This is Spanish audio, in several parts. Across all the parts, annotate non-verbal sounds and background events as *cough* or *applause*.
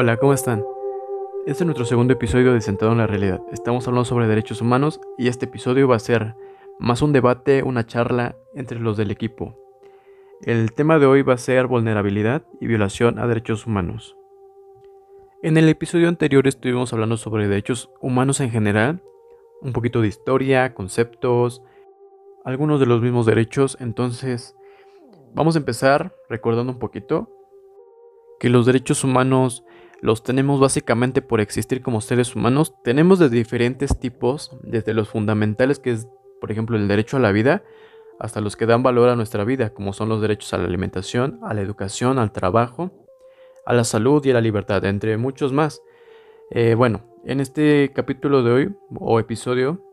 Hola, ¿cómo están? Este es nuestro segundo episodio de Sentado en la Realidad. Estamos hablando sobre derechos humanos y este episodio va a ser más un debate, una charla entre los del equipo. El tema de hoy va a ser vulnerabilidad y violación a derechos humanos. En el episodio anterior estuvimos hablando sobre derechos humanos en general, un poquito de historia, conceptos, algunos de los mismos derechos, entonces vamos a empezar recordando un poquito que los derechos humanos los tenemos básicamente por existir como seres humanos. Tenemos de diferentes tipos, desde los fundamentales que es, por ejemplo, el derecho a la vida, hasta los que dan valor a nuestra vida, como son los derechos a la alimentación, a la educación, al trabajo, a la salud y a la libertad, entre muchos más. Eh, bueno, en este capítulo de hoy, o episodio,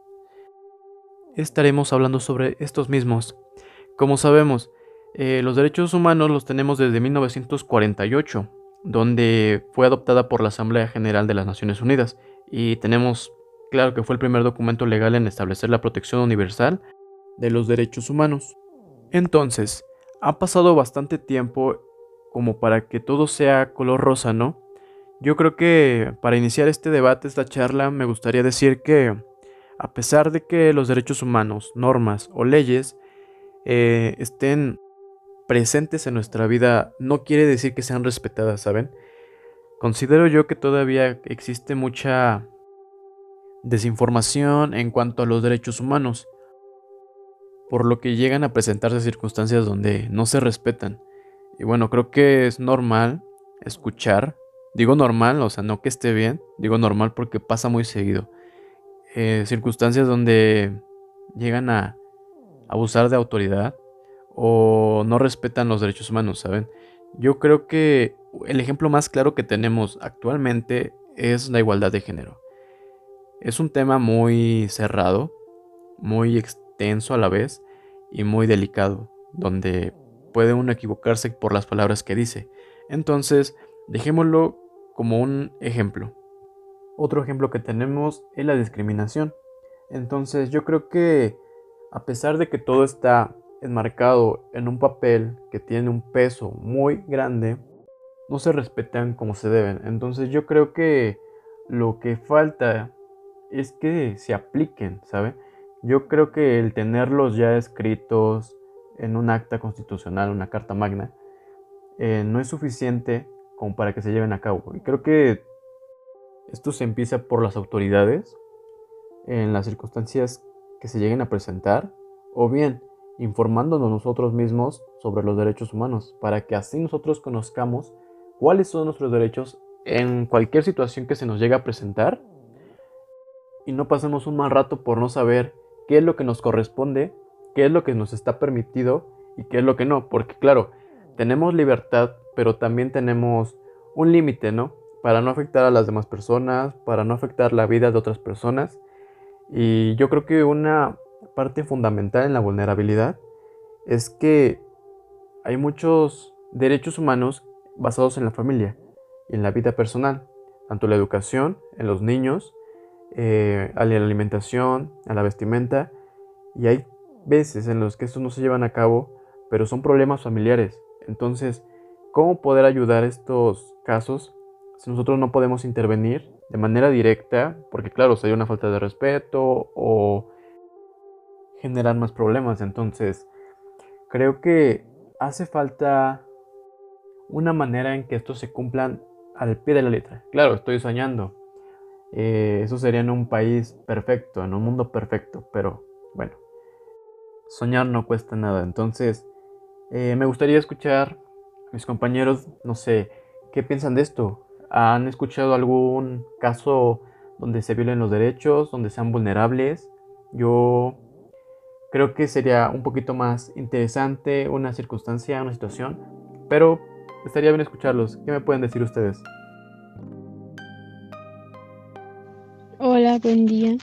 estaremos hablando sobre estos mismos. Como sabemos, eh, los derechos humanos los tenemos desde 1948, donde fue adoptada por la Asamblea General de las Naciones Unidas, y tenemos claro que fue el primer documento legal en establecer la protección universal de los derechos humanos. Entonces, ha pasado bastante tiempo como para que todo sea color rosa, ¿no? Yo creo que para iniciar este debate, esta charla, me gustaría decir que a pesar de que los derechos humanos, normas o leyes eh, estén presentes en nuestra vida, no quiere decir que sean respetadas, ¿saben? Considero yo que todavía existe mucha desinformación en cuanto a los derechos humanos, por lo que llegan a presentarse circunstancias donde no se respetan. Y bueno, creo que es normal escuchar, digo normal, o sea, no que esté bien, digo normal porque pasa muy seguido, eh, circunstancias donde llegan a abusar de autoridad o no respetan los derechos humanos, ¿saben? Yo creo que el ejemplo más claro que tenemos actualmente es la igualdad de género. Es un tema muy cerrado, muy extenso a la vez y muy delicado, donde puede uno equivocarse por las palabras que dice. Entonces, dejémoslo como un ejemplo. Otro ejemplo que tenemos es la discriminación. Entonces, yo creo que a pesar de que todo está enmarcado en un papel que tiene un peso muy grande, no se respetan como se deben. Entonces yo creo que lo que falta es que se apliquen, ¿sabe? Yo creo que el tenerlos ya escritos en un acta constitucional, una carta magna, eh, no es suficiente como para que se lleven a cabo. Y creo que esto se empieza por las autoridades en las circunstancias que se lleguen a presentar, o bien informándonos nosotros mismos sobre los derechos humanos, para que así nosotros conozcamos cuáles son nuestros derechos en cualquier situación que se nos llegue a presentar y no pasemos un mal rato por no saber qué es lo que nos corresponde, qué es lo que nos está permitido y qué es lo que no, porque claro, tenemos libertad, pero también tenemos un límite, ¿no? Para no afectar a las demás personas, para no afectar la vida de otras personas. Y yo creo que una parte fundamental en la vulnerabilidad es que hay muchos derechos humanos basados en la familia y en la vida personal, tanto la educación, en los niños, eh, a la alimentación, a la vestimenta, y hay veces en los que estos no se llevan a cabo, pero son problemas familiares. Entonces, ¿cómo poder ayudar estos casos si nosotros no podemos intervenir de manera directa? Porque claro, sería una falta de respeto o generar más problemas. Entonces, creo que hace falta una manera en que estos se cumplan al pie de la letra. Claro, estoy soñando. Eh, eso sería en un país perfecto, en un mundo perfecto, pero bueno, soñar no cuesta nada. Entonces, eh, me gustaría escuchar a mis compañeros, no sé, ¿qué piensan de esto? ¿Han escuchado algún caso donde se violen los derechos, donde sean vulnerables? Yo creo que sería un poquito más interesante una circunstancia, una situación, pero estaría bien escucharlos. ¿Qué me pueden decir ustedes? Hola, buen día.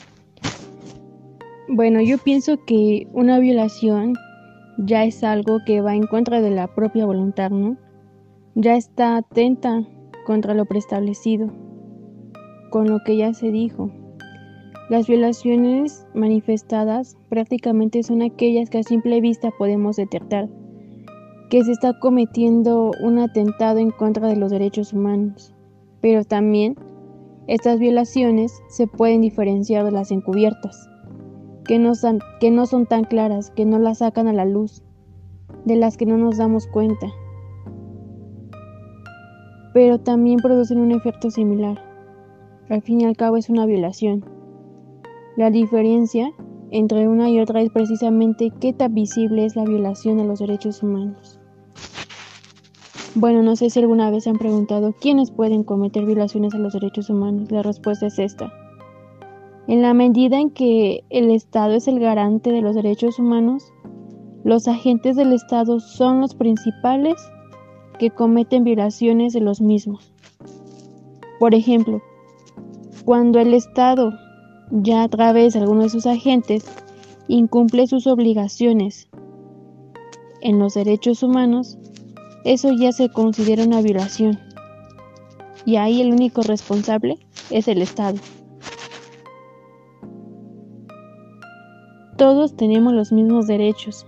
Bueno, yo pienso que una violación ya es algo que va en contra de la propia voluntad, ¿no? Ya está atenta contra lo preestablecido, con lo que ya se dijo. Las violaciones manifestadas prácticamente son aquellas que a simple vista podemos detectar que se está cometiendo un atentado en contra de los derechos humanos. pero también estas violaciones se pueden diferenciar de las encubiertas, que no, son, tan claras, que no las sacan a la luz, de las que no nos damos cuenta, pero también producen un efecto similar. Al fin y al cabo es una violación. La diferencia entre una y otra es precisamente qué tan visible es la violación a los derechos humanos. Bueno, no sé si alguna vez han preguntado quiénes pueden cometer violaciones a los derechos humanos. La respuesta es esta. En la medida en que el Estado es el garante de los derechos humanos, los agentes del Estado son los principales que cometen violaciones de los mismos. Por ejemplo, cuando el Estado, ya a través de alguno de sus agentes, incumple sus obligaciones en los derechos humanos, eso ya se considera una violación. Y ahí el único responsable es el Estado. Todos tenemos los mismos derechos.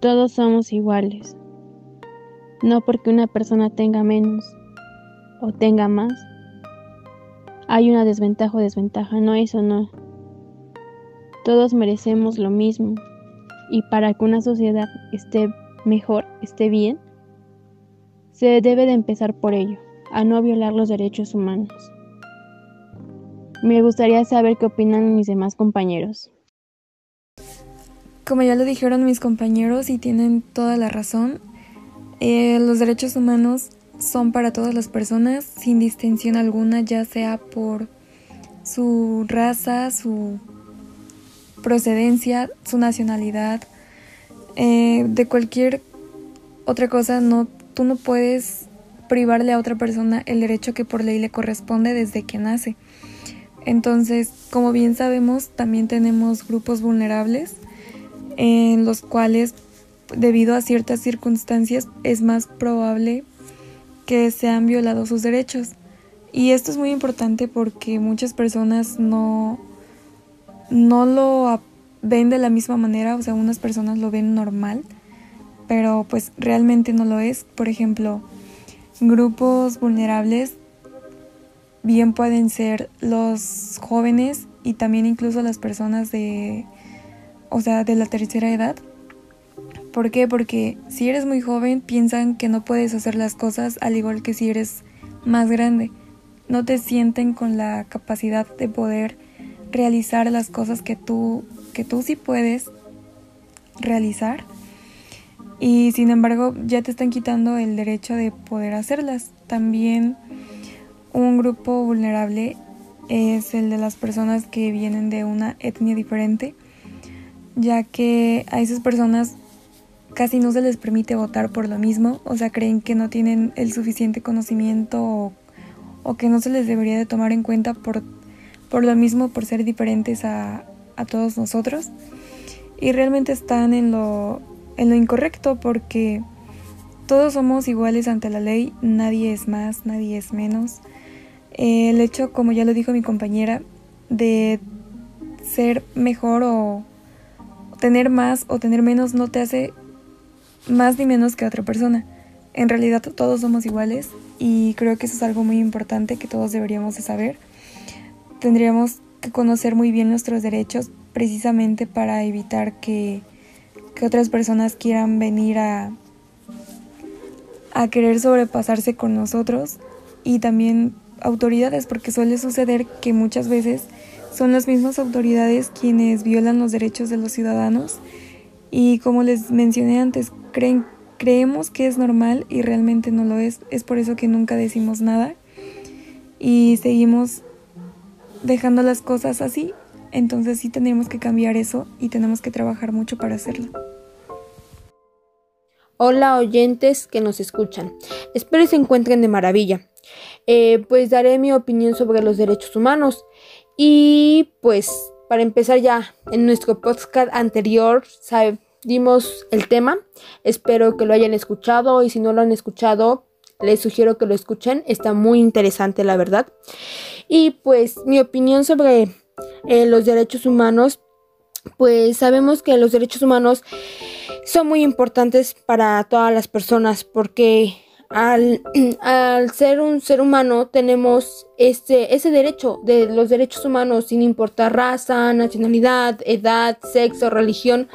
Todos somos iguales. No porque una persona tenga menos o tenga más. Hay una desventaja o desventaja. No, eso no. Todos merecemos lo mismo. Y para que una sociedad esté mejor, esté bien, se debe de empezar por ello, a no violar los derechos humanos. Me gustaría saber qué opinan mis demás compañeros. Como ya lo dijeron mis compañeros y tienen toda la razón, eh, los derechos humanos son para todas las personas sin distinción alguna, ya sea por su raza, su procedencia, su nacionalidad, eh, de cualquier otra cosa, no, tú no puedes privarle a otra persona el derecho que por ley le corresponde desde que nace. Entonces, como bien sabemos, también tenemos grupos vulnerables en los cuales, debido a ciertas circunstancias, es más probable que sean violados sus derechos. Y esto es muy importante porque muchas personas no, no lo ven de la misma manera, o sea, unas personas lo ven normal, pero pues realmente no lo es. Por ejemplo, grupos vulnerables bien pueden ser los jóvenes y también incluso las personas de, o sea, de la tercera edad. ¿Por qué? Porque si eres muy joven piensan que no puedes hacer las cosas al igual que si eres más grande. No te sienten con la capacidad de poder realizar las cosas que tú que tú sí puedes realizar y sin embargo ya te están quitando el derecho de poder hacerlas. También un grupo vulnerable es el de las personas que vienen de una etnia diferente, ya que a esas personas casi no se les permite votar por lo mismo, o sea, creen que no tienen el suficiente conocimiento o, o que no se les debería de tomar en cuenta por, por lo mismo, por ser diferentes a, a todos nosotros y realmente están en lo, en lo incorrecto porque todos somos iguales ante la ley, nadie es más, nadie es menos. El hecho, como ya lo dijo mi compañera, de ser mejor o tener más o tener menos no te hace más ni menos que otra persona. En realidad todos somos iguales y creo que eso es algo muy importante que todos deberíamos de saber. Tendríamos conocer muy bien nuestros derechos precisamente para evitar que, otras personas quieran venir a, a querer sobrepasarse con nosotros y también autoridades, porque suele suceder que muchas veces son las mismas autoridades quienes violan los derechos de los ciudadanos y como les mencioné antes, creemos que es normal y realmente no lo es. Es por eso que nunca decimos nada y seguimos dejando las cosas así. Entonces sí tenemos que cambiar eso y tenemos que trabajar mucho para hacerlo. Hola oyentes que nos escuchan. Espero se encuentren de maravilla. Eh, pues daré mi opinión sobre los derechos humanos. Y pues para empezar ya en nuestro podcast anterior dimos el tema. Espero que lo hayan escuchado y si no lo han escuchado les sugiero que lo escuchen, está muy interesante la verdad. Y pues mi opinión sobre eh, los derechos humanos, pues sabemos que los derechos humanos son muy importantes para todas las personas porque al, *clears throat* al, ser un ser humano tenemos este, ese derecho de los derechos humanos sin importar raza, nacionalidad, edad, sexo, religión.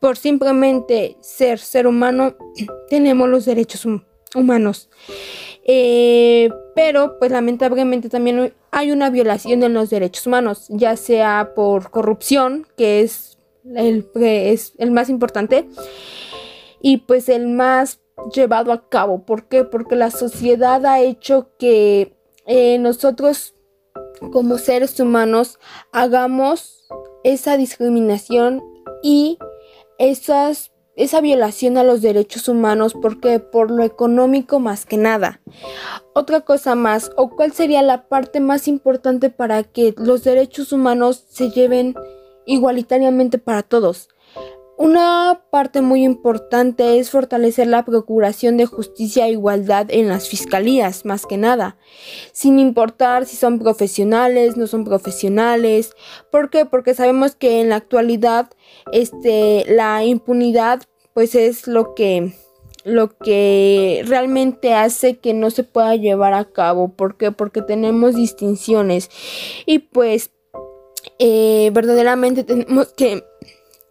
Por simplemente ser ser humano *clears throat* tenemos los derechos humanos. Eh, pero pues lamentablemente también hay una violación de los derechos humanos, ya sea por corrupción, que es el, es el más importante, y pues el más llevado a cabo. ¿Por qué? Porque la sociedad ha hecho que eh, nosotros como seres humanos hagamos esa discriminación y esas, esa violación a los derechos humanos porque por lo económico más que nada. Otra cosa más, o cuál sería la parte más importante para que los derechos humanos se lleven igualitariamente para todos. Una parte muy importante es fortalecer la procuración de justicia e igualdad en las fiscalías, más que nada, sin importar si son profesionales, no son profesionales. ¿Por qué? Porque sabemos que en la actualidad este, la impunidad pues es lo que lo que realmente hace que no se pueda llevar a cabo. ¿Por qué? Porque tenemos distinciones y pues eh, verdaderamente tenemos que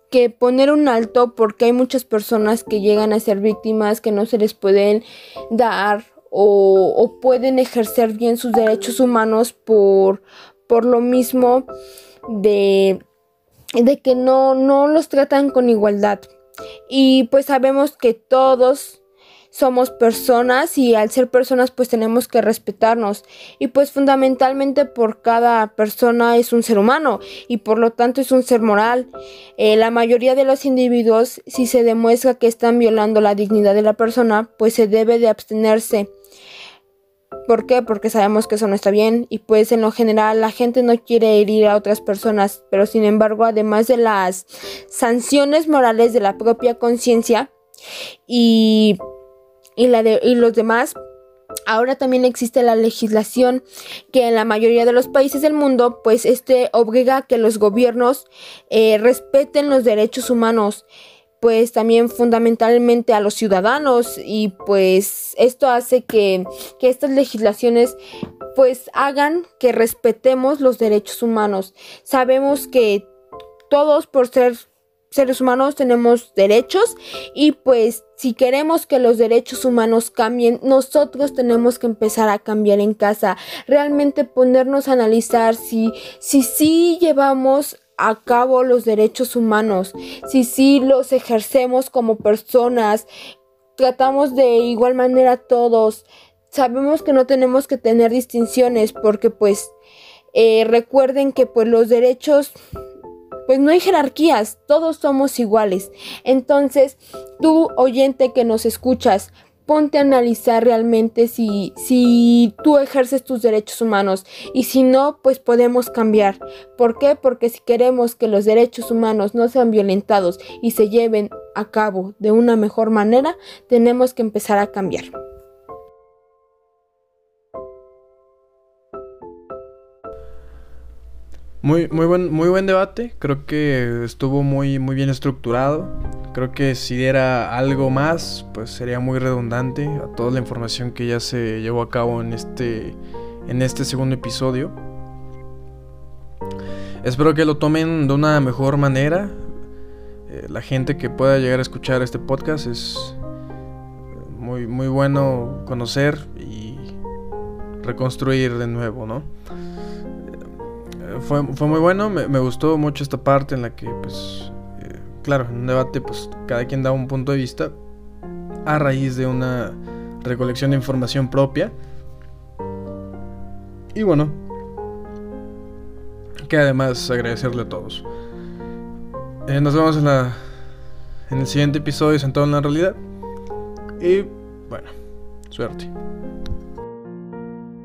que poner un alto porque hay muchas personas que llegan a ser víctimas que no se les pueden dar o, pueden ejercer bien sus derechos humanos por, por lo mismo de, de que no, no los tratan con igualdad. Y pues sabemos que todos somos personas y al ser personas pues tenemos que respetarnos y pues fundamentalmente por cada persona es un ser humano y por lo tanto es un ser moral. Eh, la mayoría de los individuos si se demuestra que están violando la dignidad de la persona pues se debe de abstenerse. ¿Por qué? Porque sabemos que eso no está bien y pues en lo general la gente no quiere herir a otras personas, pero sin embargo además de las sanciones morales de la propia conciencia y y, la de, y los demás Ahora también existe la legislación que en la mayoría de los países del mundo, pues este obliga a que los gobiernos eh, respeten los derechos humanos, pues también fundamentalmente a los ciudadanos y pues esto hace que, que estas legislaciones pues hagan que respetemos los derechos humanos. Sabemos que todos por ser seres humanos tenemos derechos y pues si queremos que los derechos humanos cambien, nosotros tenemos que empezar a cambiar en casa, realmente ponernos a analizar si si sí llevamos a cabo los derechos humanos, si sí los ejercemos como personas, tratamos de igual manera a todos. Sabemos que no tenemos que tener distinciones porque pues eh, recuerden que pues los derechos pues no hay jerarquías, todos somos iguales. Entonces, tú oyente que nos escuchas, ponte a analizar realmente si, si tú ejerces tus derechos humanos y si no, pues podemos cambiar. ¿Por qué? Porque si queremos que los derechos humanos no sean violentados y se lleven a cabo de una mejor manera, tenemos que empezar a cambiar. Muy, muy, buen, muy buen debate, creo que estuvo muy, muy bien estructurado. Creo que si diera algo más, pues sería muy redundante a toda la información que ya se llevó a cabo en este, en este segundo episodio. Espero que lo tomen de una mejor manera. Eh, la gente que pueda llegar a escuchar este podcast es muy, muy bueno conocer y reconstruir de nuevo, ¿no? Fue, muy bueno, me, gustó mucho esta parte en la que, pues, eh, claro, en un debate, pues, cada quien da un punto de vista a raíz de una recolección de información propia. Y bueno, que además agradecerle a todos. Eh, nos vemos en, la, en el siguiente episodio Sentado en la Realidad. Y bueno, suerte.